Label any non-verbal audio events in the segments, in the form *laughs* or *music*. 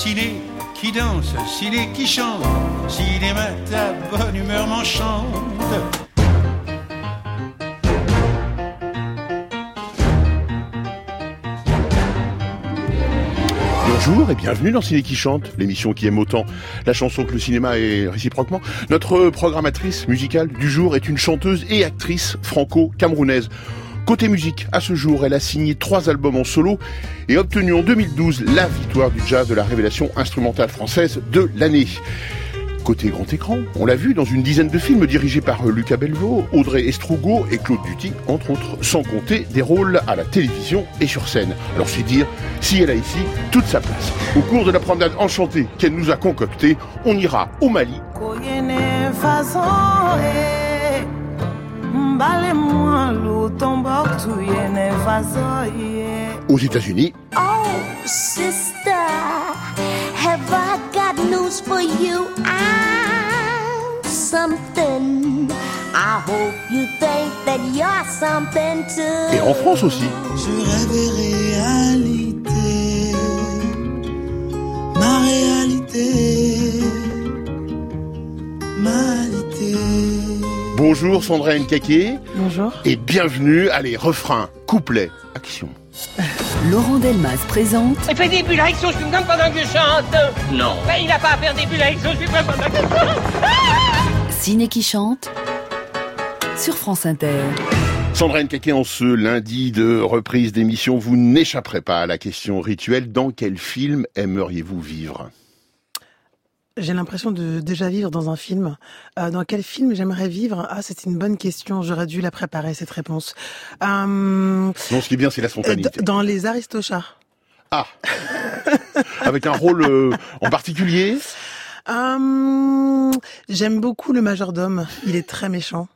ciné qui danse, ciné qui chante, cinéma ta bonne humeur m'enchante. Bonjour et bienvenue dans Ciné qui chante, l'émission qui aime autant la chanson que le cinéma et réciproquement. Notre programmatrice musicale du jour est une chanteuse et actrice franco-camerounaise. Côté musique, à ce jour, elle a signé trois albums en solo et obtenu en 2012 la victoire du jazz de la révélation instrumentale française de l'année. Côté grand écran, on l'a vu dans une dizaine de films dirigés par Lucas Belvaux, Audrey Estrugo et Claude Duty, entre autres, sans compter des rôles à la télévision et sur scène. Alors c'est dire si elle a ici toute sa place. Au cours de la promenade enchantée qu'elle nous a concoctée, on ira au Mali. Aux États-Unis. Oh, sister, have I got news for you? I'm something. I hope you think that you're something too. Et en France aussi. Je rêve réalité, ma réalité, ma réalité. Bonjour Sandra Nkake. Bonjour. Et bienvenue, allez, refrain, couplet, action. Laurent Delmas présente Il fait des bulles avec son chewing-gum pendant que je chante. Non. Ben, il n'a pas à faire des bulles avec son chewing-gum pendant que je chante. Ciné qui chante sur France Inter. Sandra Nkake, en ce lundi de reprise d'émission, vous n'échapperez pas à la question rituelle. Dans quel film aimeriez-vous vivre? J'ai l'impression de déjà vivre dans un film. Euh, dans quel film j'aimerais vivre? Ah, c'est une bonne question. J'aurais dû la préparer, cette réponse. Euh, Non, ce qui est bien, c'est la spontanéité. dans Les Aristochats. Ah *laughs* Avec un rôle euh, en particulier? J'aime beaucoup le majordome. Il est très méchant.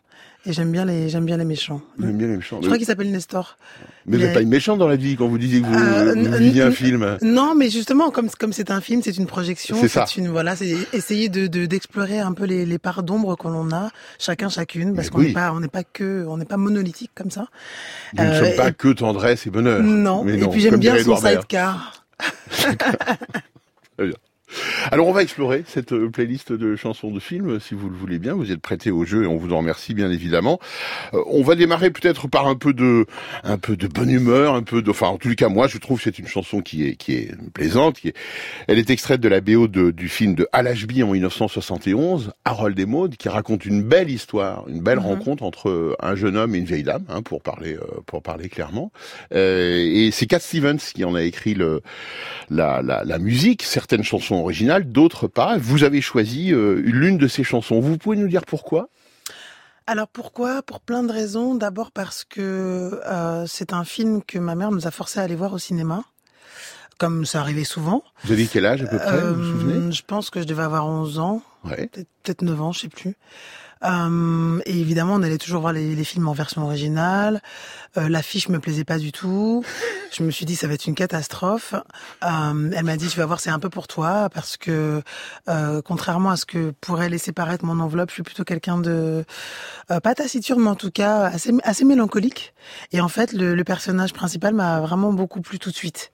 Et j'aime bien les, j'aime bien les méchants. J'aime bien les méchants. Je crois qu'il s'appelle Nestor. Mais vous il n'êtes pas une méchante dans la vie quand vous disiez que vous, Euh, vous viviez un film. Non, mais justement, comme comme c'est un film, c'est une projection, C'est ça. c'est une voilà, c'est essayer de de- d'explorer un peu les, les parts d'ombre que l'on a, chacun chacune, parce Mais qu'on oui. n'est pas on n'est pas que on n'est pas monolithique comme ça. Nous ne Euh, sommes pas et- que tendresse et bonheur. Non. Mais Et puis j'aime bien son Edouard Baird. sidecar. *laughs* Alors on va explorer cette euh, playlist de chansons de films, si vous le voulez bien. Vous êtes prêtés au jeu et on vous en remercie bien évidemment. Euh, on va démarrer peut-être par un peu de, un peu de bonne humeur, un peu de, enfin en les cas moi je trouve que c'est une chanson qui est, qui est plaisante. Qui est, elle est extraite de la BO de, du film de Al Ashby en 1971, Harold et Maud, qui raconte une belle histoire, une belle Mhm. rencontre entre un jeune homme et une vieille dame, hein, pour parler, euh, pour parler clairement. Euh, et c'est Cat Stevens qui en a écrit le, la, la, la musique, certaines chansons d'autres pas. Vous avez choisi euh, l'une de ces chansons. Vous pouvez nous dire pourquoi? Alors pourquoi? Pour plein de raisons. D'abord parce que euh, c'est un film que ma mère nous a forcé à aller voir au cinéma, comme ça arrivait souvent. Vous avez quel âge à peu près? Vous vous souvenez? Euh, je pense que je devais avoir 11 ans. Ouais. peut-être peut-être 9 ans, je sais plus. Euh, et évidemment, on allait toujours voir les, les films en version originale. Euh, L'affiche me plaisait pas du tout. Je me suis dit ça va être une catastrophe. Euh, elle m'a dit tu vas voir c'est un peu pour toi parce que euh, contrairement à ce que pourrait laisser paraître mon enveloppe, je suis plutôt quelqu'un de euh, pas taciturne mais en tout cas assez assez mélancolique. Et en fait le, le personnage principal m'a vraiment beaucoup plu tout de suite.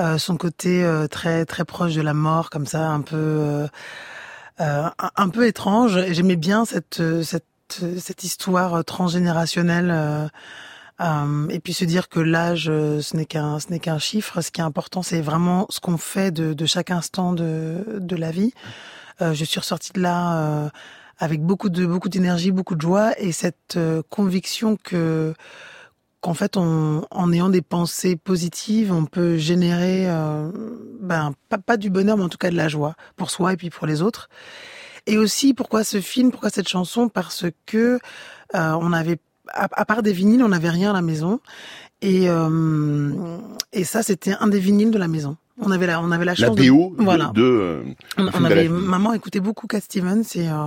Euh, son côté très très proche de la mort comme ça un peu un, un peu étrange. J'aimais bien cette euh, cette euh, cette histoire euh, transgénérationnelle. euh, euh, et puis se dire que l'âge, euh, ce n'est qu'un ce n'est qu'un chiffre. Ce qui est important, c'est vraiment ce qu'on fait de, de chaque instant de de la vie. Euh, je suis ressortie de là euh, avec beaucoup de beaucoup d'énergie, beaucoup de joie et cette euh, conviction que qu'en fait, en ayant des pensées positives, on peut générer, euh, ben, pas, du bonheur, mais en tout cas de la joie pour soi et puis pour les autres. Et aussi, pourquoi ce film, pourquoi cette chanson? Parce que euh, on avait, à, à part des vinyles, on n'avait rien à la maison. Et, euh, et ça, c'était un des vinyles de la maison. On avait la, on avait la La chance BO de, voilà. de, de euh, On, avait, maman écoutait beaucoup Cat Stevens et, euh,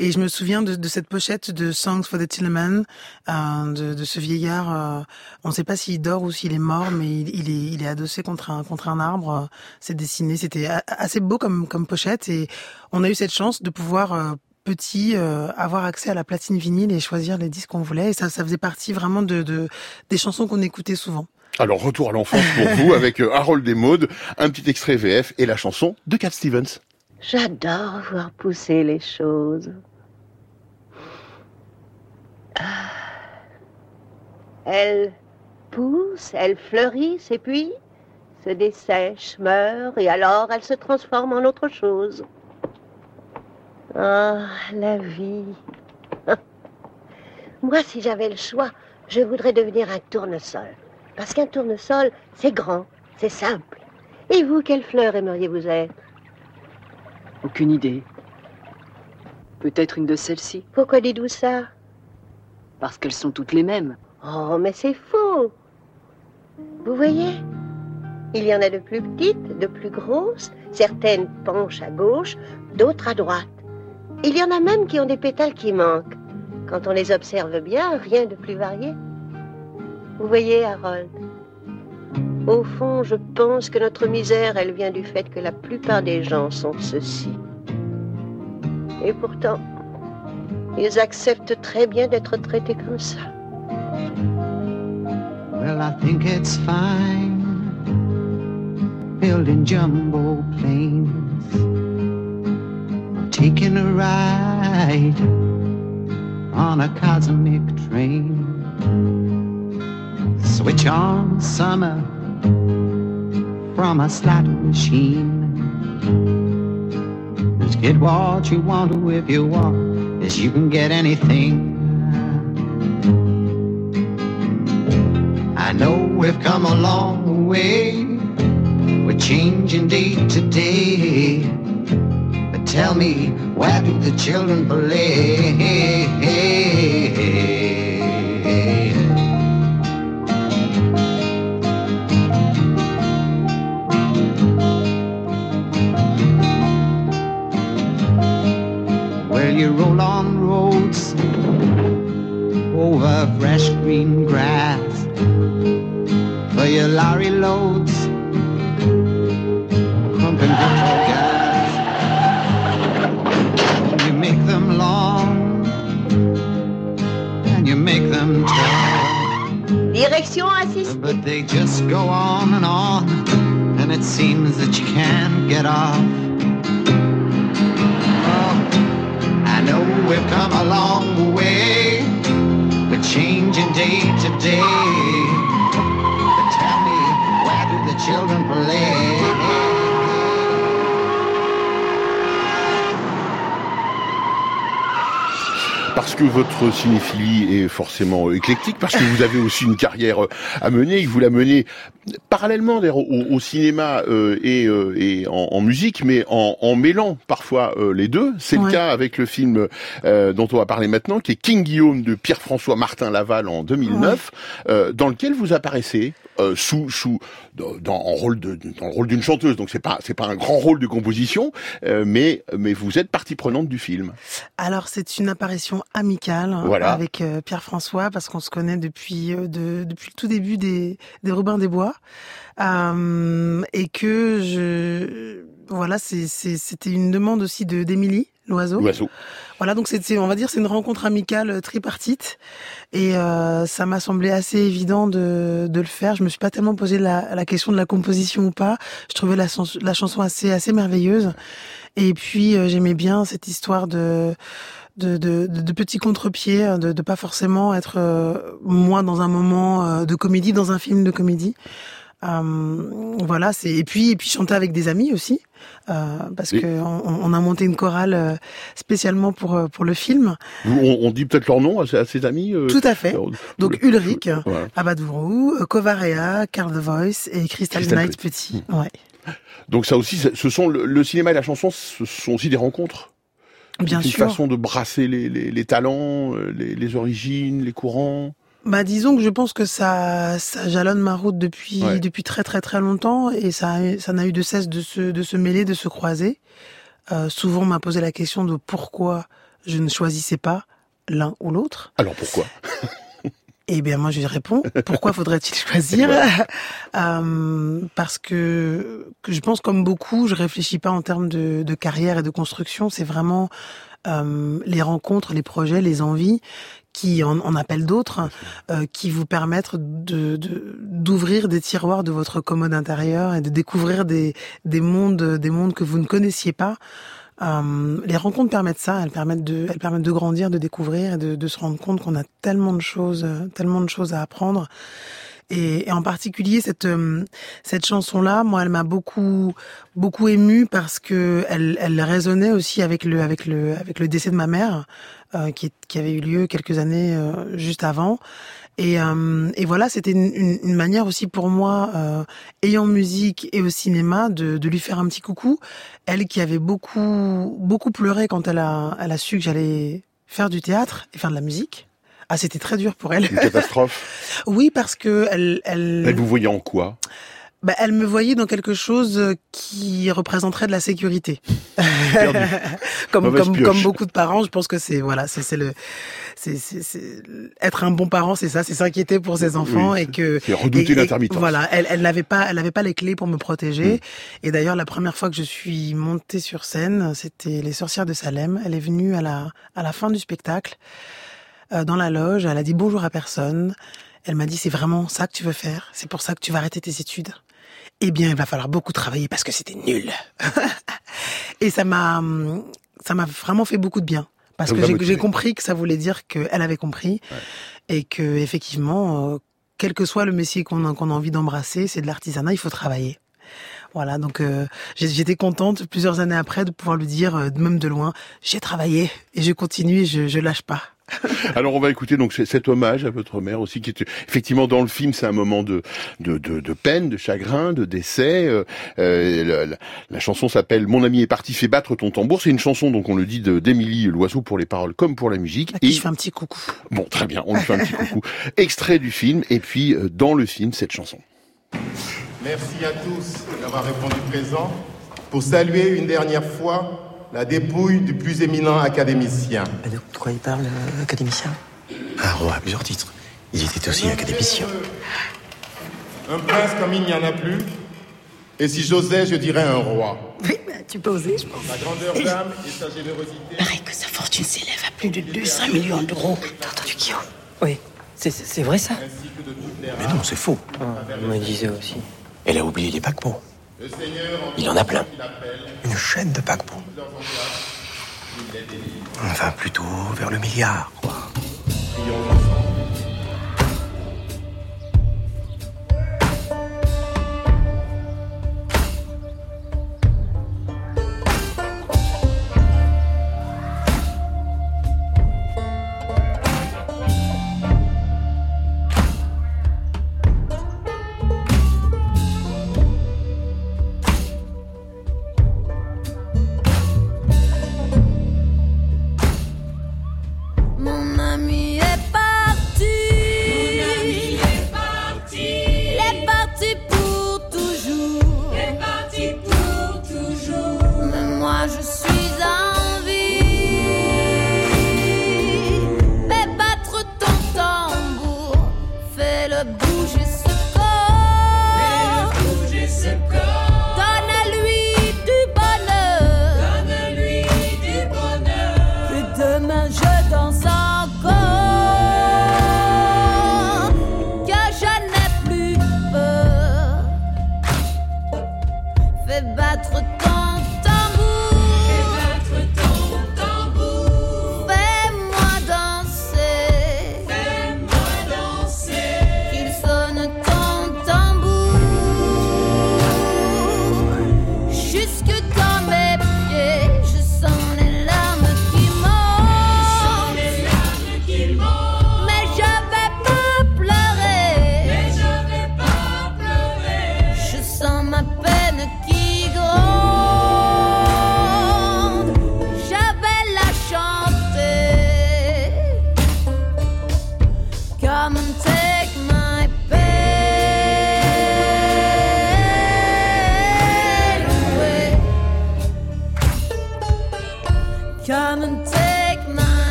et je me souviens de, de cette pochette de Songs for the Tillman, euh, de, de ce vieillard. euh, on ne sait pas s'il dort ou s'il est mort, mais il, il est, il est adossé contre un, contre un arbre. euh, C'est dessiné, c'était assez beau comme, comme pochette et on a eu cette chance de pouvoir euh, petit euh, avoir accès à la platine vinyle et choisir les disques qu'on voulait et ça, ça faisait partie vraiment de, de des chansons qu'on écoutait souvent. Alors retour à l'enfance pour vous *laughs* avec euh, Harold et Maud, un petit extrait VF et la chanson de Cat Stevens. J'adore voir pousser les choses. Ah. Elles poussent, elles fleurissent et puis se dessèchent, meurent et alors elles se transforment en autre chose. Ah, la vie. *laughs* Moi, si j'avais le choix, je voudrais devenir un tournesol. Parce qu'un tournesol, c'est grand, c'est simple. Et vous, quelle fleur aimeriez-vous être Aucune idée. Peut-être une de celles-ci, Pourquoi dites-vous ça parce qu'elles sont toutes les mêmes. Oh, mais c'est faux. Vous voyez Il y en a de plus petites, de plus grosses. Certaines penchent à gauche, d'autres à droite. Il y en a même qui ont des pétales qui manquent. Quand on les observe bien, rien de plus varié. Vous voyez, Harold Au fond, je pense que notre misère, elle vient du fait que la plupart des gens sont ceux-ci. Et pourtant, ils acceptent très bien d'être traités comme ça. Well, I think it's fine building jumbo planes, taking a ride on a cosmic train. Switch on summer from a slot machine. Just get what you want to if you want, as you can get anything. I know we've come a long way. We're changing day to day. But tell me, where do the children play? They just go on and on, and it seems that you can't get off. Oh, I know we've come a long way, but changing day to day. But tell me, where do the children play? Parce que votre cinéphilie est forcément éclectique, parce que vous avez aussi une carrière euh, à mener, et vous la menez parallèlement d'ailleurs au, au cinéma euh, et, euh, et en, en musique, mais en, en mêlant parfois euh, les deux. C'est le cas avec le film euh, dont on va parler maintenant, qui est King Guillaume de Pierre-François Martin Laval en 2009, euh, dans lequel vous apparaissez euh, sous sous dans, en rôle de dans le rôle d'une chanteuse. Donc c'est pas c'est pas un grand rôle de composition, euh, mais mais vous êtes partie prenante du film. Alors c'est une apparition amicale hein, Voilà. avec euh, Pierre-François parce qu'on se connaît depuis euh, de, depuis le tout début des, des Robins des Bois Euh, et que je voilà c'est c'est- c'était une demande aussi de d'Émilie Loiseau. L'oiseau. Voilà, donc c'est, on va dire, c'est une rencontre amicale euh, tripartite, et euh, ça m'a semblé assez évident de, de le faire. Je me suis pas tellement posé la, la question de la composition ou pas. Je trouvais la, la chanson assez assez merveilleuse, et puis euh, j'aimais bien cette histoire de de, de, de, petits contre-pieds, euh, de, de pas forcément être euh, moi dans un moment euh, de comédie, dans un film de comédie. Euh, voilà, c'est et puis et puis chanter avec des amis aussi, euh, parce Et- que on, on a monté une chorale euh, spécialement pour pour le film. On, on dit peut-être leur nom à, ses- à ses amis. Tout à fait. Donc Ulrich, voilà. Abadourou, Kovarea, Carl The Voice et Crystal, Crystal Knight Petit. Ouais. Donc ça aussi, ce sont le, le cinéma et la chanson, ce sont aussi des rencontres. Bien une sûr. façon de brasser les, les, les talents, les, les origines, les courants. Bah disons que je pense que ça ça jalonne ma route depuis Ouais. depuis très très très longtemps et ça ça n'a eu de cesse de se de se mêler, de se croiser. Euh, souvent on m'a posé la question de pourquoi je ne choisissais pas l'un ou l'autre. Alors pourquoi? *laughs* Eh bien, moi, je lui réponds. Pourquoi faudrait-il choisir? *laughs* Euh, Parce que, que je pense, comme beaucoup, je réfléchis pas en termes de, de carrière et de construction. C'est vraiment euh, les rencontres, les projets, les envies qui en, en appellent d'autres, euh, qui vous permettent de de- d'ouvrir des tiroirs de votre commode intérieur et de découvrir des des mondes des mondes que vous ne connaissiez pas. Euh, les rencontres permettent ça, elles permettent de, elles permettent de grandir, de découvrir et de, de se rendre compte qu'on a tellement de choses, tellement de choses à apprendre. Et, et en particulier cette euh, cette chanson là, moi, elle m'a beaucoup beaucoup émue parce que elle elle résonnait aussi avec le avec le avec le décès de ma mère euh, qui qui avait eu lieu quelques années euh, juste avant. Et, euh, et voilà, c'était une, une, une manière aussi pour moi, euh, ayant musique et au cinéma, de, de lui faire un petit coucou. Elle qui avait beaucoup beaucoup pleuré quand elle a elle a su que j'allais faire du théâtre et faire de la musique. Ah, c'était très dur pour elle. Une catastrophe. *laughs* Oui, parce que elle, elle, Elle vous voyait en quoi? Bah, elle me voyait dans quelque chose qui représenterait de la sécurité. *laughs* Comme comme comme beaucoup de parents, je pense que c'est voilà, c'est c'est le c'est c'est c'est être un bon parent, c'est ça, c'est s'inquiéter pour ses enfants Oui, et que c'est redouter l'intermittence. Voilà, elle elle n'avait pas elle n'avait pas les clés pour me protéger. Mm. Et d'ailleurs, la première fois que je suis montée sur scène, c'était les Sorcières de Salem. Elle est venue à la à la fin du spectacle euh, dans la loge. Elle a dit bonjour à personne. Elle m'a dit c'est vraiment ça que tu veux faire? C'est pour ça que tu vas arrêter tes études? Eh bien, il va falloir beaucoup travailler parce que c'était nul. *laughs* Et ça m'a, hum, ça m'a vraiment fait beaucoup de bien. Parce que j'ai compris que ça voulait dire qu'elle avait compris et que effectivement, euh, quel que soit le métier qu'on a, qu'on a envie d'embrasser, c'est de l'artisanat, il faut travailler. Voilà, donc euh, j'étais contente plusieurs années après de pouvoir lui dire, euh, même de loin, j'ai travaillé et je continue, et je, je lâche pas. *laughs* Alors on va écouter donc cet hommage à votre mère aussi qui est effectivement dans le film c'est un moment de de, de, de peine, de chagrin, de décès. Euh, euh, la, la- la chanson s'appelle Mon ami est parti fait battre ton tambour. C'est une chanson donc on le dit de d'Émilie Loiseau pour les paroles comme pour la musique. À qui Et je fais un petit coucou. bon très bien, on lui fait un petit coucou. *laughs* Extrait du film et puis euh, dans le film cette chanson. Merci à tous d'avoir répondu présent pour saluer une dernière fois la dépouille du plus éminent académicien. De quoi il parle, euh, académicien? Un roi à plusieurs titres. Il était aussi académicien. Un prince comme il n'y en a plus. Et si j'osais, je dirais un roi. Oui, bah, tu peux oser, je pense. Sa grandeur d'âme et sa générosité. paraît que sa fortune s'élève à plus de 200 millions d'euros. T'as entendu Guillaume? Oui, c'est- vrai ça? Mais non, c'est faux. On me disait aussi. Elle a oublié les paquebots. Il en a plein. Une chaîne de paquebots. Enfin, plutôt vers le milliard.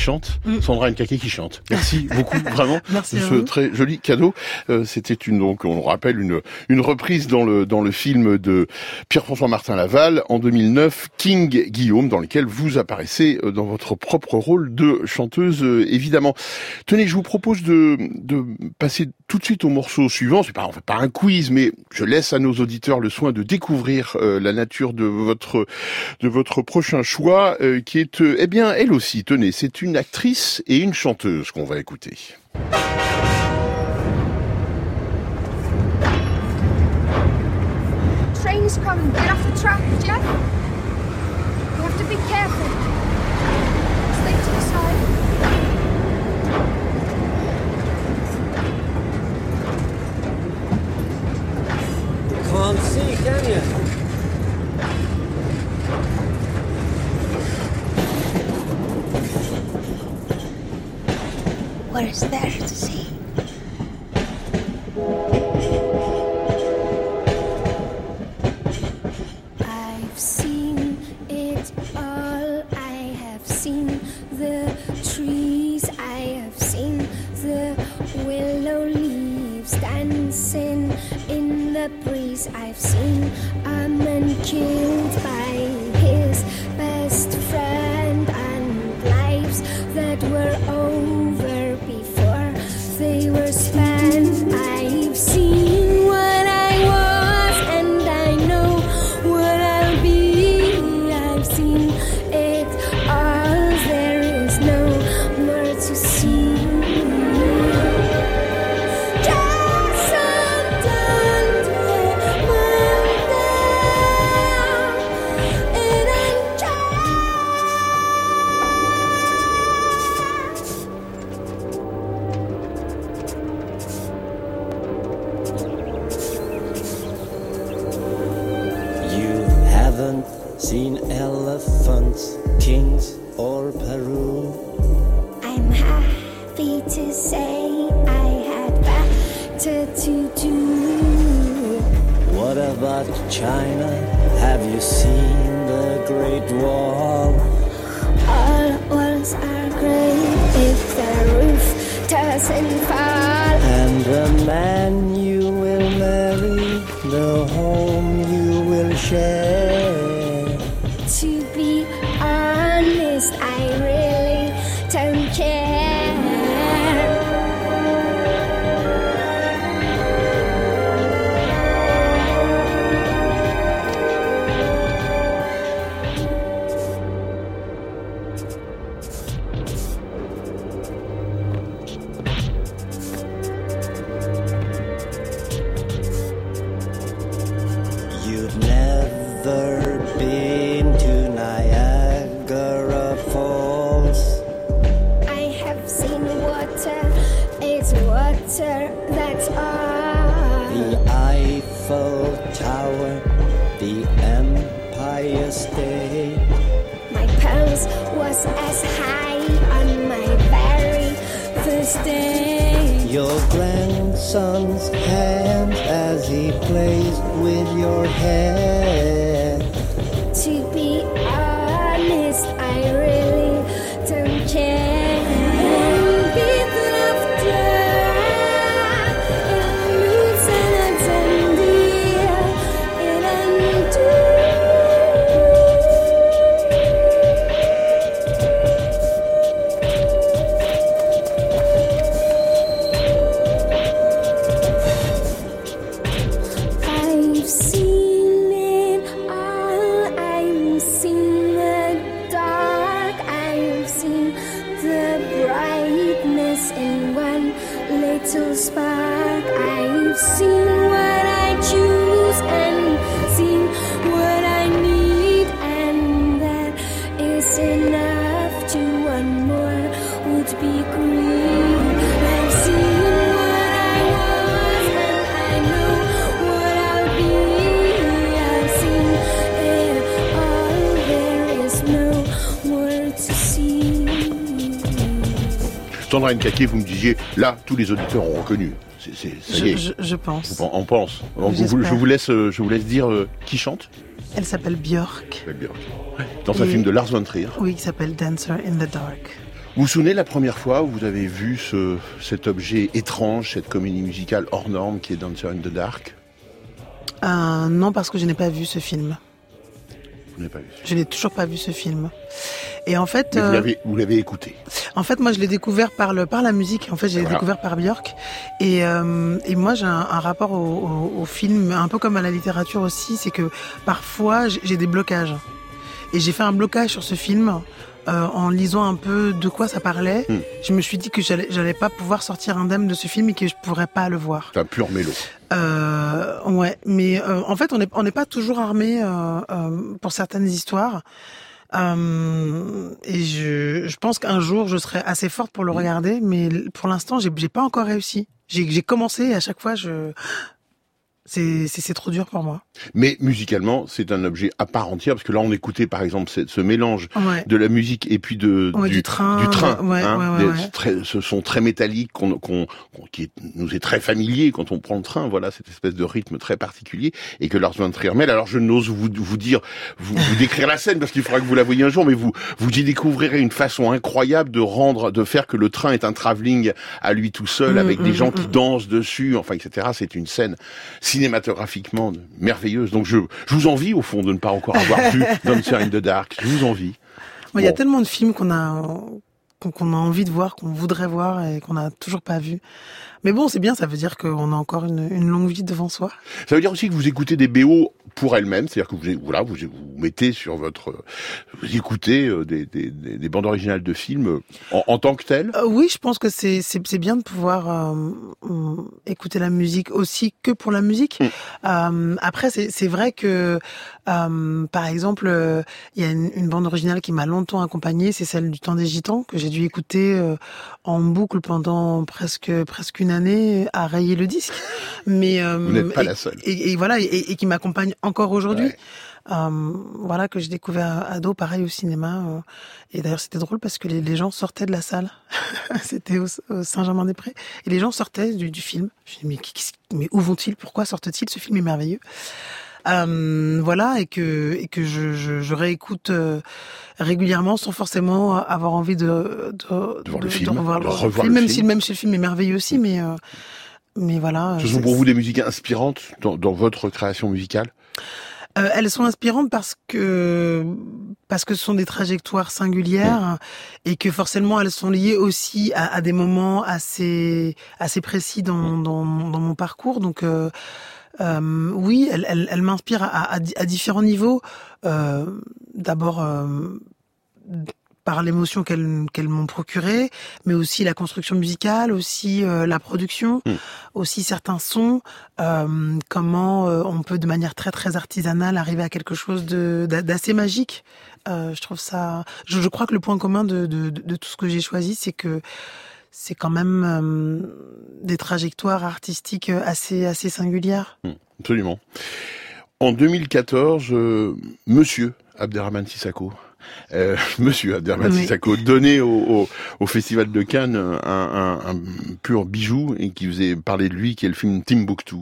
Chante, Sandra Nkake qui chante. Merci *laughs* beaucoup, vraiment, Merci de ce très joli cadeau. Euh, C'était une, donc, on le rappelle, une, une reprise dans le, dans le film de Pierre-François Martin Laval en 2009, King Guillaume, dans lequel vous apparaissez euh, dans votre propre rôle de chanteuse, euh, évidemment. Tenez, je vous propose de, de passer tout de suite au morceau suivant. C'est pas, pas un quiz, mais je laisse à nos auditeurs le soin de découvrir euh, la nature de votre, de votre prochain choix, euh, qui est, euh, eh bien, elle aussi, tenez, c'est une actrice et une chanteuse qu'on va écouter. You have to be careful. Stay to the side. What is there to see? Seen elephants, kings, or Peru. I'm happy to say I had better to do. What about China? Have you seen the Great Wall? All walls are great if the roof doesn't fall. And the man you will marry, the home you will share. Sandra Nkake, vous me disiez, là, tous les auditeurs ont reconnu. Ça Je, y est. je- je pense. On, on pense. Donc, vous- J'espère. je vous laisse, euh, je vous laisse dire euh, qui chante? Elle s'appelle Björk. Dans un Et- film de Lars von Trier. Oui, qui s'appelle Dancer in the Dark. Vous vous souvenez la première fois où vous avez vu ce, cet objet étrange, cette comédie musicale hors norme qui est Dancer in the Dark? Euh, non, parce que je n'ai pas vu ce film. Vous n'avez pas vu. Je n'ai toujours pas vu ce film. Et en fait, euh, vous l'avez écouté. En fait, moi, je l'ai découvert par le par la musique. En fait, j'ai Voilà. découvert par Björk. Et euh, et moi, j'ai un, un rapport au, au, au film, un peu comme à la littérature aussi, c'est que parfois j'ai des blocages. Et j'ai fait un blocage sur ce film. euh, en lisant un peu de quoi ça parlait, Hmm. je me suis dit que j'allais, j'allais pas pouvoir sortir indemne de ce film et que je pourrais pas le voir. C'est un pur mélo. Euh, ouais, mais euh, en fait, on n'est on n'est pas toujours armé euh, euh, pour certaines histoires. Euh, et je, je pense qu'un jour, je serai assez forte pour le regarder, mais pour l'instant, j'ai j'ai pas encore réussi. J'ai j'ai commencé et à chaque fois, je c'est trop dur pour moi. Mais musicalement, c'est un objet à part entière, parce que là, on écoutait par exemple ce, ce mélange Ouais. de la musique et puis de Ouais, du train, du train, ouais, hein, des- très- ce son très métallique qu'on, qu'on- qui est- nous est très familier quand on prend le train. Voilà, cette espèce de rythme très particulier et que Lars von Trier. Alors, je n'ose vous vous dire, vous, vous décrire la scène parce qu'il faudra que vous la voyiez un jour, mais vous vous y découvrirez une façon incroyable de rendre, de faire que le train est un travelling à lui tout seul Mm, avec des mm, gens mm, qui dansent dessus, enfin, etc. C'est une scène cinématographiquement merveilleuse. Donc, je, je vous envie au fond de ne pas encore avoir vu Dancer in the Dark. Je vous envie. Il y a tellement de films qu'on a qu'on a envie de voir, qu'on voudrait voir et qu'on n'a toujours pas vu. Mais bon, c'est bien, ça veut dire qu'on a encore une, une longue vie devant soi. Ça veut dire aussi que vous écoutez des BO pour elles-mêmes, c'est-à-dire que vous, voilà, vous, vous mettez sur votre, vous écoutez euh, des, des, des, des bandes originales de films euh, en, en tant que telles. Euh, oui, je pense que c'est bien de pouvoir euh, hum, écouter la musique aussi que pour la musique. Euh, après, c'est c'est vrai que par exemple, il y a une, une bande originale qui m'a longtemps accompagnée, c'est celle du Temps des Gitans que j'ai dû écouter en boucle pendant presque presque une année à rayer le disque. Mais euh, Vous n'êtes pas et- la seule. Et, et voilà, et, et qui m'accompagne encore aujourd'hui. Euh, voilà que j'ai découvert ado, pareil au cinéma. euh, et d'ailleurs, c'était drôle parce que les, les gens sortaient de la salle. *laughs* c'était au, au Saint-Germain-des-Prés. Et les gens sortaient du, du film. Je me mais, qu'est-ce- mais où vont-ils? Pourquoi sortent-ils? Ce film est merveilleux. Euh, voilà, et que, et que je, je, je réécoute euh, régulièrement sans forcément avoir envie de, de, De voir le film, revoir de le revoir film, le même film. si, même si le film est merveilleux aussi, mais, euh, mais voilà. Ce sont pour vous des musiques inspirantes dans, dans votre création musicale? Euh, elles sont inspirantes parce que parce que ce sont des trajectoires singulières et que forcément elles sont liées aussi à, à des moments assez assez précis dans dans, dans mon parcours. Donc euh, euh, oui, elles, elles, elles m'inspirent à, à, à différents niveaux. Euh, D'abord. euh, par l'émotion qu'elles qu'elles m'ont procuré, mais aussi la construction musicale, aussi euh, la production, Mm. aussi certains sons, euh, comment euh, on peut de manière très très artisanale arriver à quelque chose d'assez magique. Euh, je trouve ça. Je, je crois que le point commun de, de, de, de tout ce que j'ai choisi, c'est que c'est quand même euh, des trajectoires artistiques assez assez singulières. Hmm, Absolument. En 2014, euh, Monsieur Abderrahmane Sissako, euh, *laughs* Monsieur Abderrahmane Oui. Sissako donnait au, au, au Festival de Cannes un, un, un pur bijou et qui faisait parler de lui, qui est le film Timbuktu.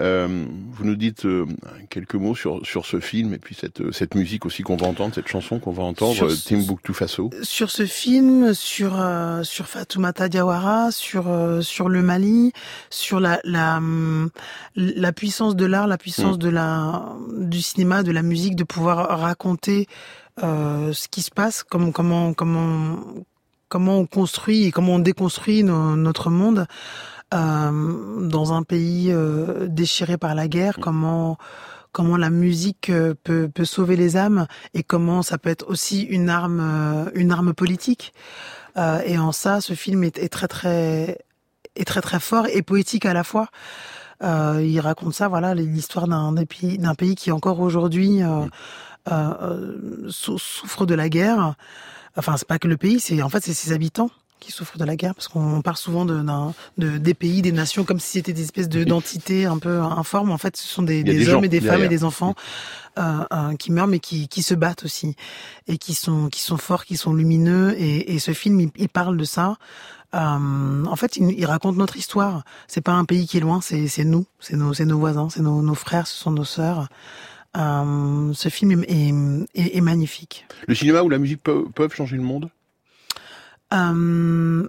Euh, vous nous dites euh, quelques mots sur sur ce film et puis cette cette musique aussi qu'on va entendre, cette chanson qu'on va entendre, euh, ce- Timbuktu Faso. sur ce film, sur euh, sur Fatoumata Diawara, sur euh, sur le Mali, sur la la la puissance de l'art, la puissance Mm. de la du cinéma, de la musique, de pouvoir raconter euh, ce qui se passe, comment comment comment comment on construit et comment on déconstruit no- notre monde euh, dans un pays euh, déchiré par la guerre, comment comment la musique euh, peut, peut sauver les âmes et comment ça peut être aussi une arme euh, une arme politique. Euh, et en ça, ce film est, est très très est très très fort et poétique à la fois. Euh, il raconte ça, voilà, l'histoire d'un pays, d'un pays qui encore aujourd'hui sou- souffre de la guerre. Enfin, c'est pas que le pays, c'est en fait c'est ses habitants qui souffrent de la guerre parce qu'on parle souvent de, de des pays, des nations comme si c'était des espèces de d'entités un peu informes. En fait, ce sont des, hommes et des femmes et des enfants euh, euh, qui meurent mais qui, qui se battent aussi et qui sont qui sont forts, qui sont lumineux. Et, et ce film, il, il parle de ça. Euh, en fait, il, il raconte notre histoire. C'est pas un pays qui est loin, c'est nous, c'est nos nos voisins, c'est nos, nos frères, ce sont nos sœurs. Ce film est, est, magnifique. Le cinéma ou la musique pe- peuvent changer le monde? Euh,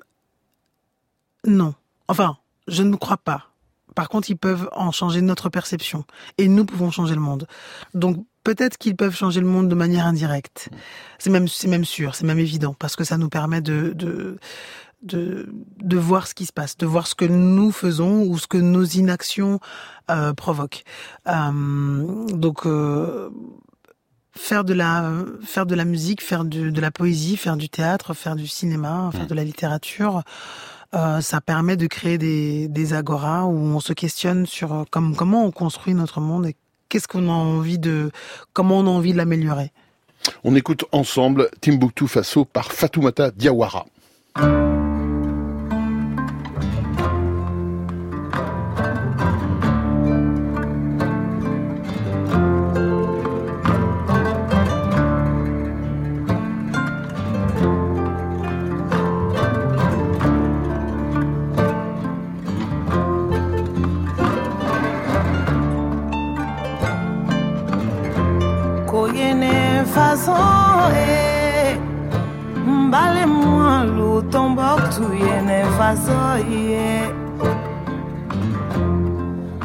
non. Enfin, je ne crois pas. Par contre, ils peuvent en changer notre perception. Et nous pouvons changer le monde. Donc, peut-être qu'ils peuvent changer le monde de manière indirecte. C'est même, c'est même sûr, c'est même évident, parce que ça nous permet de, de, de, voir ce qui se passe, de voir ce que nous faisons ou ce que nos inactions euh, provoquent. Euh, donc, euh, faire de la faire de la musique, faire du, de la poésie, faire du théâtre, faire du cinéma, faire de la littérature, euh, ça permet de créer des des agoras où on se questionne sur euh, comme comment on construit notre monde et qu'est-ce qu'on a envie de comment on a envie de l'améliorer. On écoute ensemble Timbuktu Faso par Fatoumata Diawara. fason e Mbale mwen loutan bok touye ne fason ye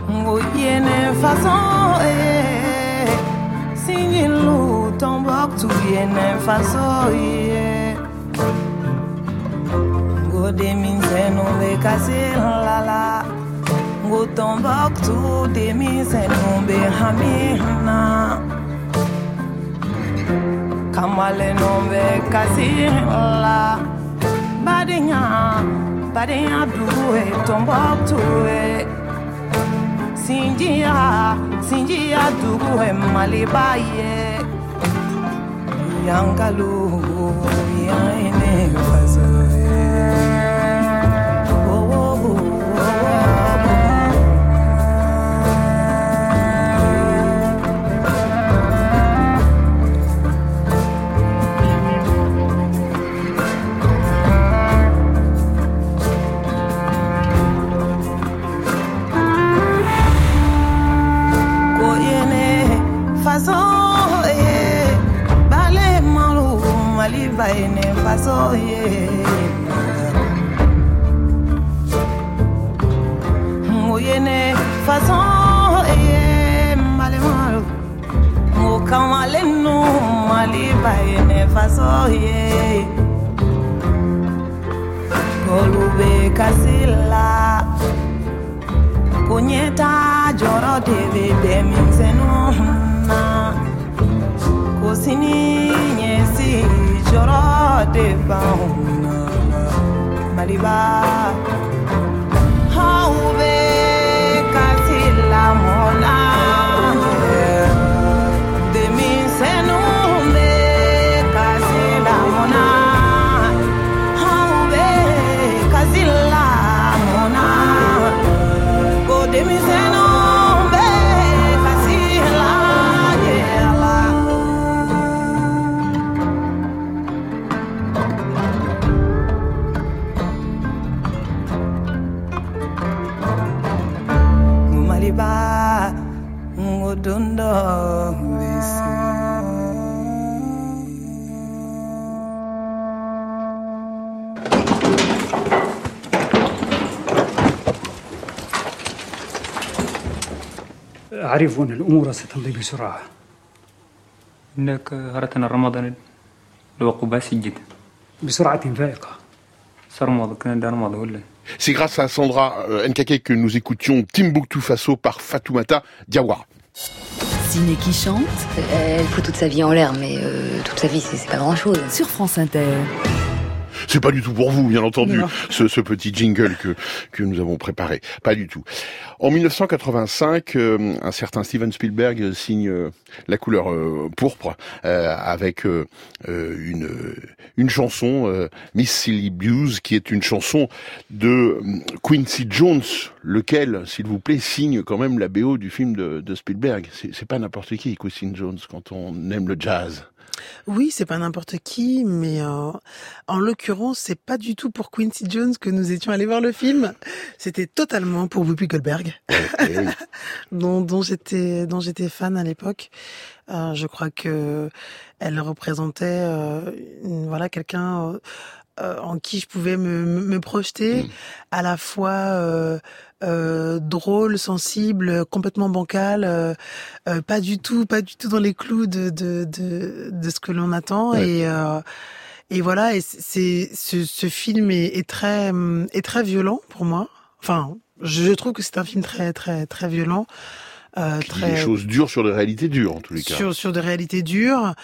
Mwoye ne fason e Sinye loutan tu touye ne fason go Gode minse nou ve kase la la Go tombok tu de minse nou be hami hamina kamale nombe kasirla badenya badenya duwe tomboktuwe sinjia sinjia duwe malibaye yangalu oh ne façon yeah, male malo. Oh kamale ne façon yeah. Golube kunyeta joro deve demi senu na kosini nyesi joro maliba أعرف أن الأمور ستمضي بسرعة. إنك هرتنا رمضان لوقباسي جدا بسرعة فائقة. صار موضوع كنا ولا؟ C'est grâce à Sandra euh, Nkake que nous écoutions Timbuktu Faso par Fatoumata Diawara. Ciné qui chante Elle fout toute sa vie en l'air, mais euh, toute sa vie, c'est c'est pas grand-chose. sur France Inter. C'est pas du tout pour vous, bien entendu, ce, ce petit jingle que, que nous avons préparé. Pas du tout. En 1985, euh, un certain Steven Spielberg signe euh, La couleur euh, pourpre avec une, une chanson, Miss Silly Blues, qui est une chanson de Quincy Jones, lequel, s'il vous plaît, signe quand même la BO du film de, de Spielberg. C'est pas n'importe qui, Quincy Jones, quand on aime le jazz. Oui, c'est pas n'importe qui, mais euh, en l'occurrence, c'est pas du tout pour Quincy Jones que nous étions allés voir le film. C'était totalement pour Whoopi Goldberg, *laughs* dont, dont j'étais dont j'étais fan à l'époque. Euh, je crois que elle représentait euh, une- voilà quelqu'un euh, en qui je pouvais me, me, projeter, à la fois euh, euh, drôle, sensible, complètement bancal, euh, euh, pas du tout, pas du tout dans les clous de de de, de ce que l'on attend Ouais. et euh, et voilà et c'est ce, ce film est, est très est très violent pour moi. Enfin, je trouve que c'est un film très très très violent, euh, très des choses dures sur des réalités dures, en tous les cas. sur sur des réalités dures.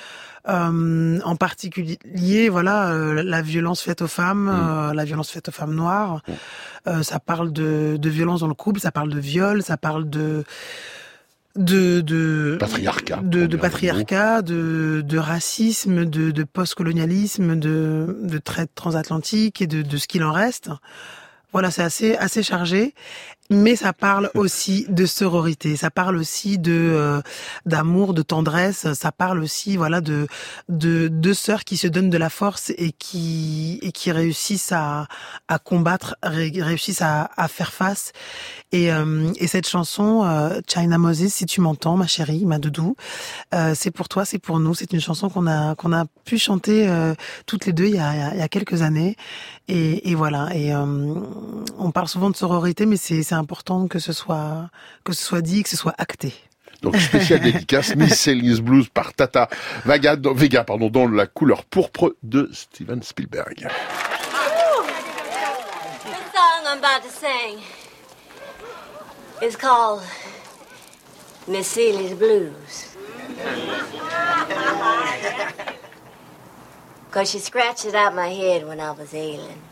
Euh, en particulier, voilà, euh, la violence faite aux femmes, euh, la violence faite aux femmes noires. Euh, ça parle de, de violence dans le couple, ça parle de viol, ça parle de de de Patriarcat, de, de patriarcat, de, de racisme, de, de postcolonialisme, de, de traite transatlantique et de, de ce qu'il en reste. Voilà, c'est assez assez chargé, mais ça parle aussi de sororité, ça parle aussi de euh, d'amour, de tendresse, ça parle aussi voilà de de deux sœurs qui se donnent de la force et qui et qui réussissent à à combattre, ré- réussissent à, à faire face. Et euh, et cette chanson euh, China Moses, si tu m'entends, ma chérie, ma doudou, euh, c'est pour toi, c'est pour nous. C'est une chanson qu'on a qu'on a pu chanter euh, toutes les deux il y a, il y a- il y a quelques années. Et, et voilà. Et euh, on parle souvent de sororité, mais c'est c'est important que ce soit que ce soit dit, que ce soit acté. Donc spécial *laughs* dédicace Miss Celine's Blues par Tata Vega, dans- Vega pardon, dans la couleur pourpre de Steven Spielberg. The song I'm about to sing is called Miss Celia's Blues. *laughs* Cause she scratched it out my head when I was ailing.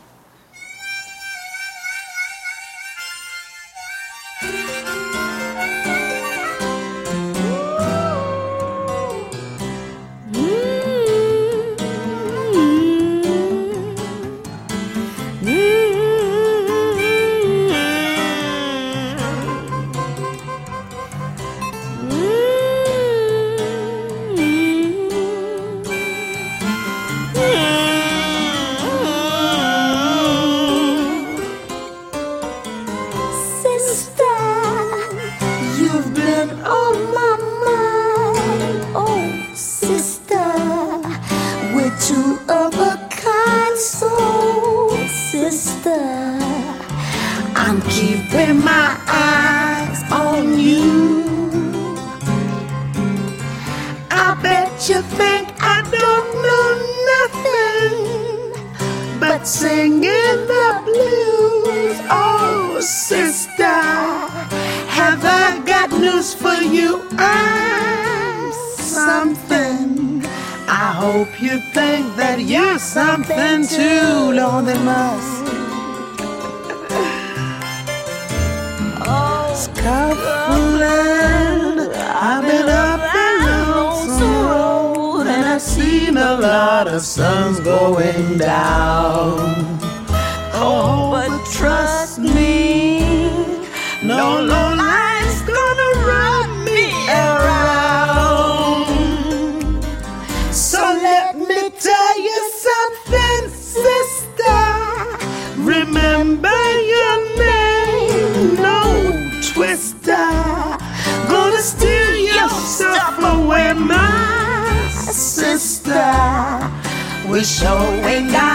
So showing up.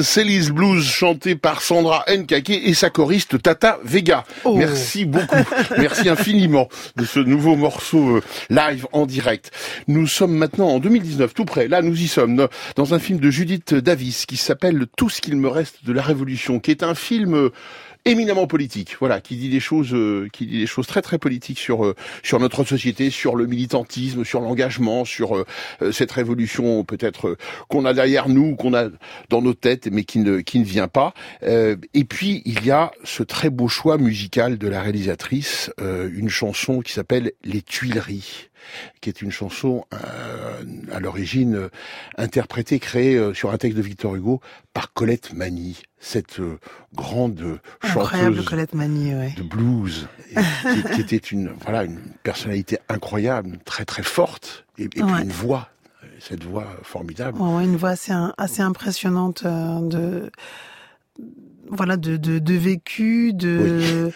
Céline's Blues chantée par Sandra Nkake et sa choriste Tata Vega. Oh. Merci beaucoup. Merci infiniment de ce nouveau morceau euh, live en direct. Nous sommes maintenant en 2019, tout près. Là, nous y sommes dans- dans un film de Judith Davis qui s'appelle Tout ce qu'il me reste de la Révolution, qui est un film euh, éminemment politique, voilà, qui dit des choses, euh, qui dit des choses très très politiques sur euh, sur notre société, sur le militantisme, sur l'engagement, sur euh, euh, cette révolution peut-être euh, qu'on a derrière nous, qu'on a dans nos têtes, mais qui ne qui ne vient pas. Euh, et puis il y a ce très beau choix musical de la réalisatrice, une chanson qui s'appelle Les Tuileries qui est une chanson euh, à l'origine interprétée, créée euh, sur un texte de Victor Hugo par Colette Mani, cette euh, grande chanteuse Colette Mani, ouais. de blues, et qui, qui était une voilà une personnalité incroyable, très très forte, et, et puis une voix, cette voix formidable. Ouais, une voix assez, assez impressionnante euh, de voilà de, de, de vécu, de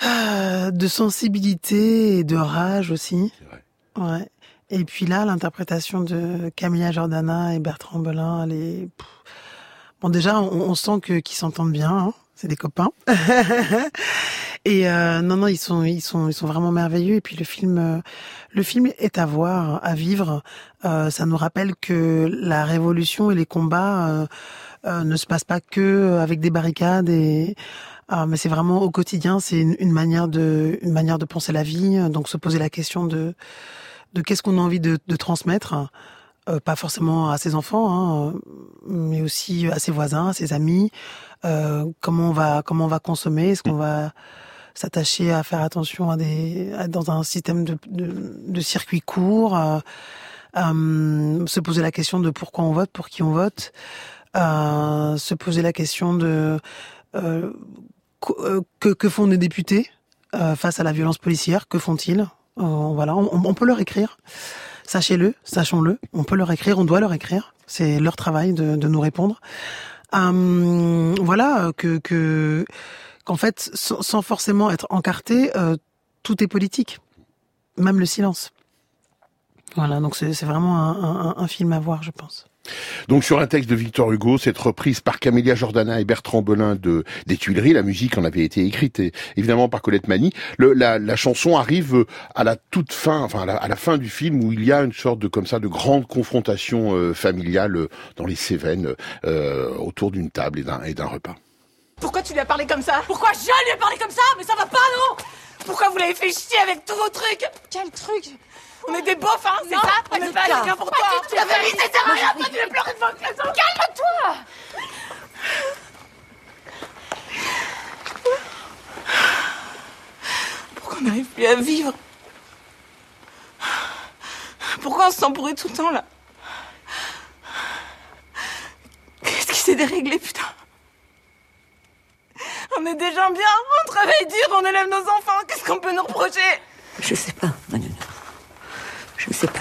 Ah, de sensibilité et de rage aussi. Ouais. Et puis là, l'interprétation de Camilla Jordana et Bertrand Belin, elle est. bon déjà, on, on sent que qu'ils s'entendent bien. hein. C'est des copains. *laughs* et euh, non, non, ils sont, ils sont, ils sont vraiment merveilleux. Et puis le film, euh, le film est à voir, à vivre. Euh, ça nous rappelle que la révolution et les combats euh, euh, ne se passent pas que avec des barricades et euh, mais c'est vraiment au quotidien. C'est une, une manière de, une manière de penser la vie. Donc se poser la question de de qu'est-ce qu'on a envie de, de transmettre. Euh, pas forcément à ses enfants, hein, mais aussi à ses voisins, à ses amis. Euh, comment on va comment on va consommer? Est-ce qu'on va s'attacher à faire attention à des à- dans un système de, de, de circuits courts euh, euh, Se poser la question de pourquoi on vote, pour qui on vote. Euh, se poser la question de euh, qu- que, que font les députés face à la violence policière? Que font-ils? Voilà, on, on peut leur écrire. Sachez-le, sachons-le. On peut leur écrire, on doit leur écrire. C'est leur travail de, nous répondre. Euh, voilà que que qu'en fait, sans, forcément être encarté, euh, tout est politique, même le silence. Voilà, donc c'est vraiment un film à voir, je pense. Donc sur un texte de Victor Hugo, cette reprise par Camélia Jordana et Bertrand Belin de des Tuileries, la musique en avait été écrite et, évidemment par Colette Mani. Le, la, la chanson arrive à la toute fin, enfin à la, à la fin du film où il y a une sorte de comme ça de grande confrontation euh, familiale euh, dans les Cévennes euh, autour d'une table et d'un et d'un repas. Pourquoi tu lui as parlé comme ça? Pourquoi je lui ai parlé comme ça? Mais ça va pas, non? Pourquoi vous l'avez fait chier avec tous vos trucs? Quel truc? On est des beaufs, hein, c'est ça On du est pas quelqu'un pour toi tout. La vérité, c'est rien Toi, tu veux pleurer devant le Calme-toi Pourquoi on n'arrive plus à vivre Pourquoi on se sent bourré tout le temps, là Qu'est-ce qui s'est déréglé, putain On est des gens bien, on travaille dur, on élève nos enfants, qu'est-ce qu'on peut nous reprocher Je sais pas, Manu. Je sais pas.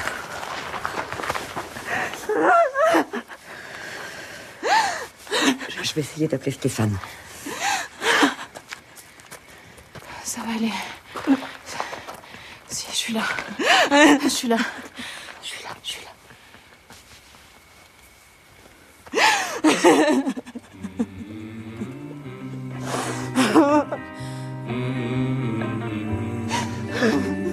Je je vais essayer d'appeler Stéphane. Ça va aller. Si, je suis là. Je suis là. Je suis là, je suis là. *laughs*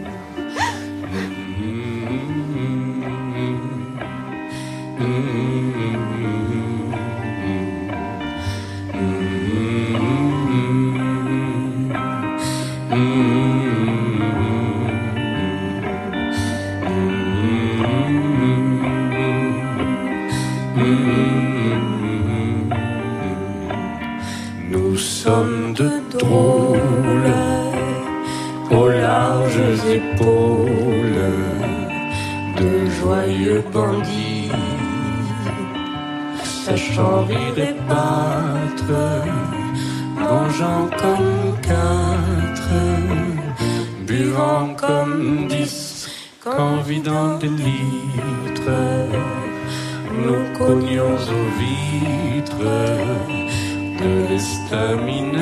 Nous sommes de drôles, aux larges épaules, de joyeux bandits, rire et battre, mangeant comme quatre, buvant comme dix, qu'en vidant des litres, nous cognions aux vitres de l'estaminet.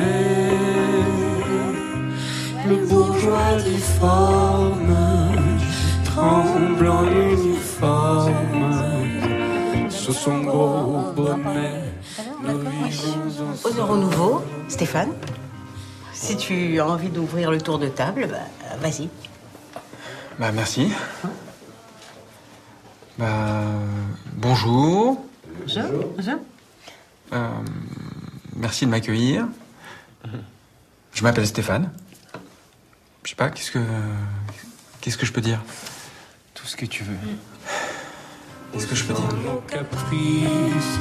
Le bourgeois difforme tremble en uniforme sous son gros bonnet. Nous vivons en Aux euros nouveaux, Stéphane. Si tu as envie d'ouvrir le tour de table, bah, vas-y. Bah merci. Bah bonjour. Bonjour. Bonjour. Euh, merci de m'accueillir. Je m'appelle Stéphane. Je sais pas, qu'est-ce que qu'est-ce que je peux dire? Tout ce que tu veux. Qu'est-ce que je peux dire nos caprices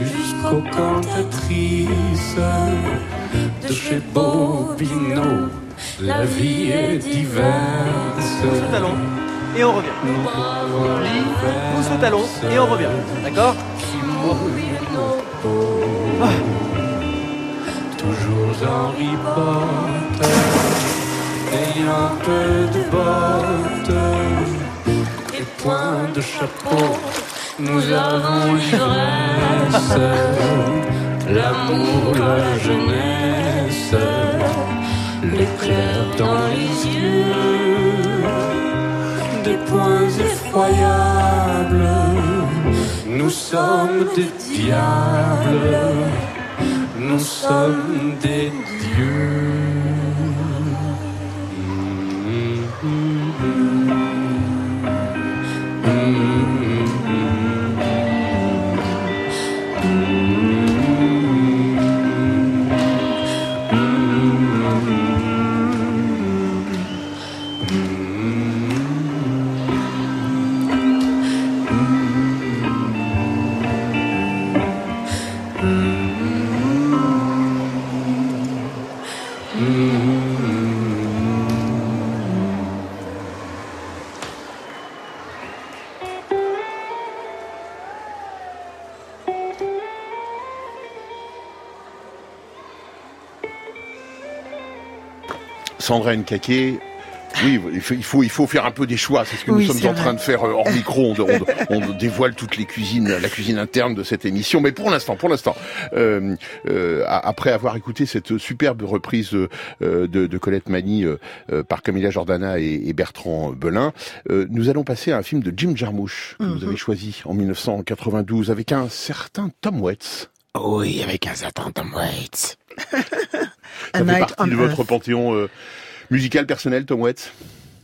jusqu'aux cantatrices de chez Bobino. La vie est diverse. Pousse le talon et on revient. Pousse le talon et on revient. D'accord Ah. Toujours en ripote, ayant peu de bottes point de chapeau. Nous avons l'ivresse, l'amour, la jeunesse, l'éclair dans les yeux, des points effroyables. Nous sommes des diables, nous sommes des dieux. Sandra Nkake. Oui, il faut, il faut, il faut faire un peu des choix. C'est ce que Oui, nous sommes en vrai. train de faire euh, hors micro. On, on- on dévoile toutes les cuisines, la cuisine interne de cette émission. Mais pour l'instant, pour l'instant, euh, euh, après avoir écouté cette superbe reprise euh, de, de Colette Mani euh, par Camilla Jordana et, et Bertrand Belin, euh, nous allons passer à un film de Jim Jarmusch que vous Mhm. avez choisi en 1992 avec un certain Tom Waits. Oui, avec un certain Tom Waits. *laughs* Ça A fait Night partie de votre Earth. panthéon euh, musical personnel, Tom Waits.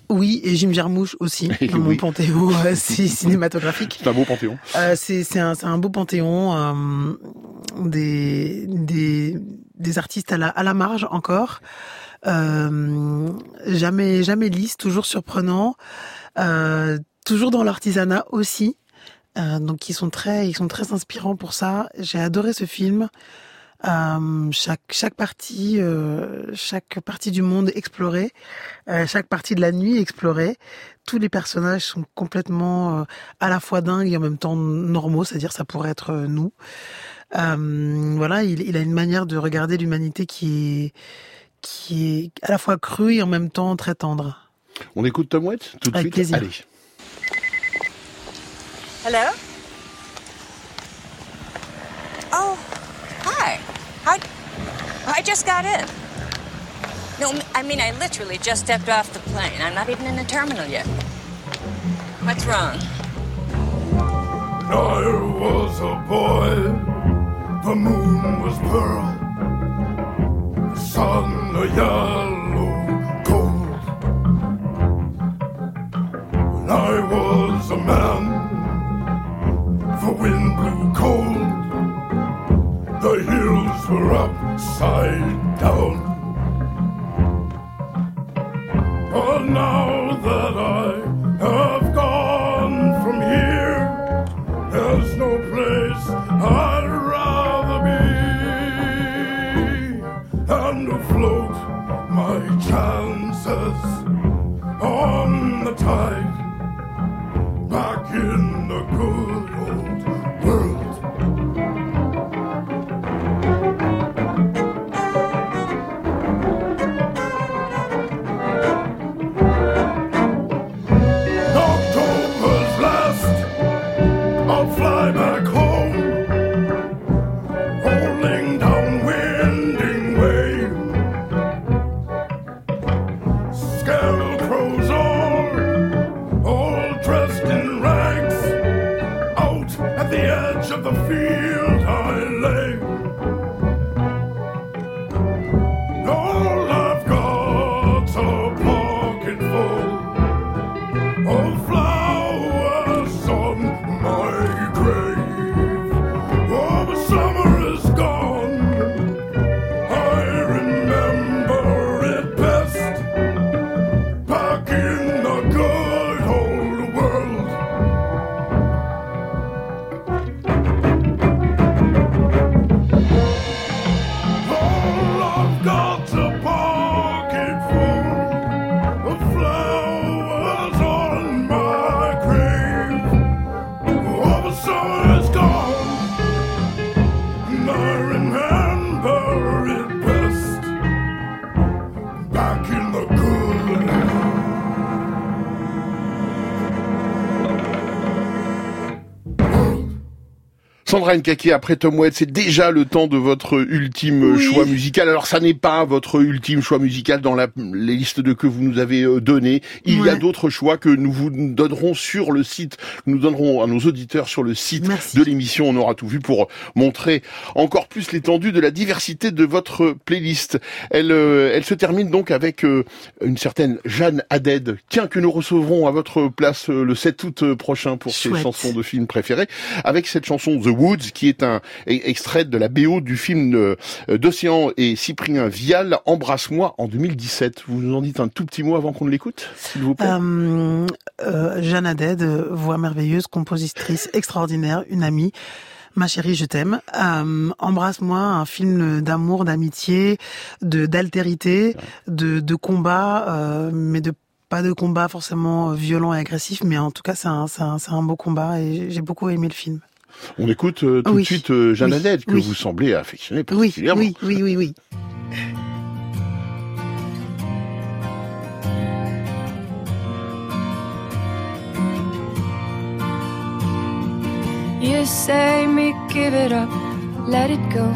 Oui, et Jim Jarmusch aussi, *laughs* dans mon Oui. panthéon euh, ci- *laughs* cinématographique. C'est un beau panthéon. Euh, c'est un, un beau panthéon euh, des, des des artistes à la à la marge encore. Euh, jamais jamais lisse, toujours surprenant, euh, toujours dans l'artisanat aussi. Euh, donc ils sont très ils sont très inspirants pour ça. J'ai adoré ce film. Euh, chaque chaque partie euh, chaque partie du monde explorée, euh, chaque partie de la nuit explorée. Tous les personnages sont complètement euh, à la fois dingues et en même temps normaux, c'est-à-dire ça pourrait être euh, nous. Euh, voilà, il, il a une manière de regarder l'humanité qui est qui est à la fois crue et en même temps très tendre. On écoute Tom Waits tout de Avec suite. plaisir. Allez. Hello? How? I just got in. No, I mean, I literally just stepped off the plane. I'm not even in the terminal yet. What's wrong? I was a boy, the moon was pearl, the sun a yellow gold. When I was a man, the wind blew cold, the hills were upside down. But now summer is gone, Sandra Nkaki, après Tom Waits, c'est déjà le temps de votre ultime Oui. choix musical. Alors, ça n'est pas votre ultime choix musical dans la, les listes de que vous nous avez euh, données. Il y a d'autres choix que nous vous donnerons sur le site, que nous donnerons à nos auditeurs sur le site de l'émission. On aura tout vu pour montrer encore plus l'étendue de la diversité de votre playlist. Elle, euh, elle se termine donc avec euh, une certaine Jeanne Haddad, tiens, que nous recevrons à votre place le 7 août prochain pour ses chansons de films préférés, avec cette chanson The Woods, qui est un e- extrait de la BO du film euh, d'Océan et Cyprien Vial, Embrasse-moi, en 2017. Vous nous en dites un tout petit mot avant qu'on ne l'écoute, s'il vous plaît? Euh, euh, Jeanne Haddad, voix merveilleuse, compositrice extraordinaire, une amie. Ma chérie, je t'aime. Embrasse-moi, un film d'amour, d'amitié, de d'altérité, de, combat, mais de pas de combat forcément violent et agressif, mais en tout cas c'est un, un, un beau combat et j'ai beaucoup aimé le film. On écoute euh, tout Oui. de suite euh, Jeanne Oui. Haddad, que Oui. vous semblez affectionner Oui, particulièrement. oui, oui, oui, oui. You say me give it up, let it go,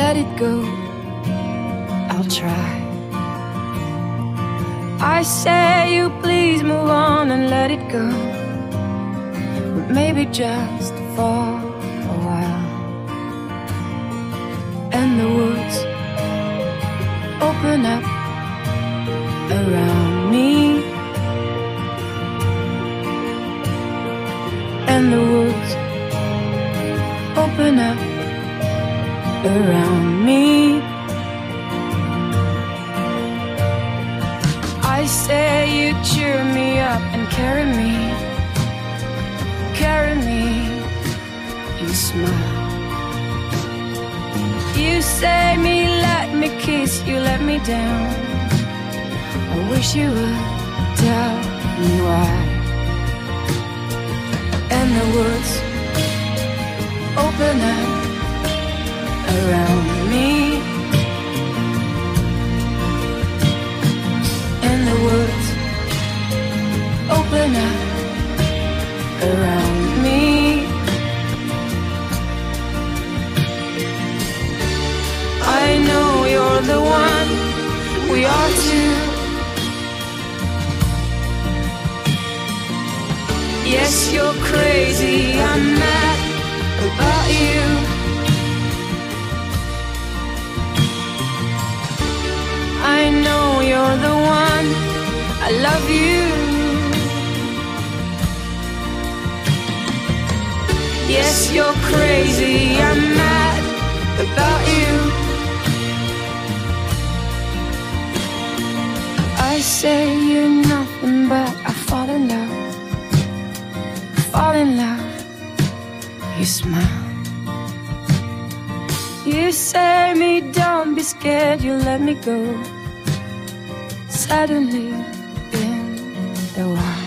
let it go. I'll try. I say you please move on and let it go, maybe just for a while. And the woods open up around me. and the woods open up around me. I say you cheer me up and carry me, say me, let me kiss you, let me down. I wish you would tell me why and the woods open up around Yes, you're crazy. I'm mad about you. I know you're the one. I love you. Yes, you're crazy. I'm mad about you. Say you're nothing but I fall in love. Fall in love. You smile. You say me, don't be scared, you let me go. Suddenly, in the wild,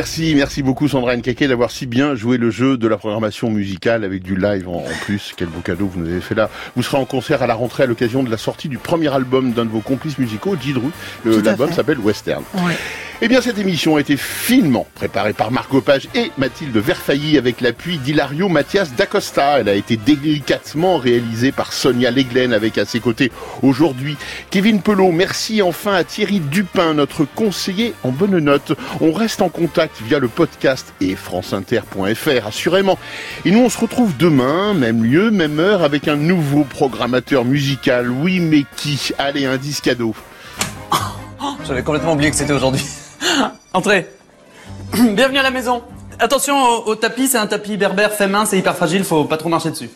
Merci, merci beaucoup Sandra Nkeke d'avoir si bien joué le jeu de la programmation musicale avec du live en, en plus. Quel beau cadeau vous nous avez fait là. Vous serez en concert à la rentrée à l'occasion de la sortie du premier album d'un de vos complices musicaux, à L'album s'appelle Western. Ouais. Eh bien, cette émission a été finement préparée par Margot Page et Mathilde Verfailly avec l'appui d'Hilario Mathias d'Acosta. Elle a été délicatement réalisée par Sonia Leglen avec à ses côtés aujourd'hui Kevin Pelot. Merci enfin à Thierry Dupin, notre conseiller en bonne note. On reste en contact via le podcast et franceinter.fr, assurément. Et nous, on se retrouve demain, même lieu, même heure, avec un nouveau programmateur musical. Oui, mais qui? Allez, un disque cadeau. J'avais complètement oublié que c'était aujourd'hui. *laughs* Entrez. *clears throat* Bienvenue à la maison. Attention au, tapis, c'est un tapis berbère fait main, c'est hyper fragile, faut pas trop marcher dessus.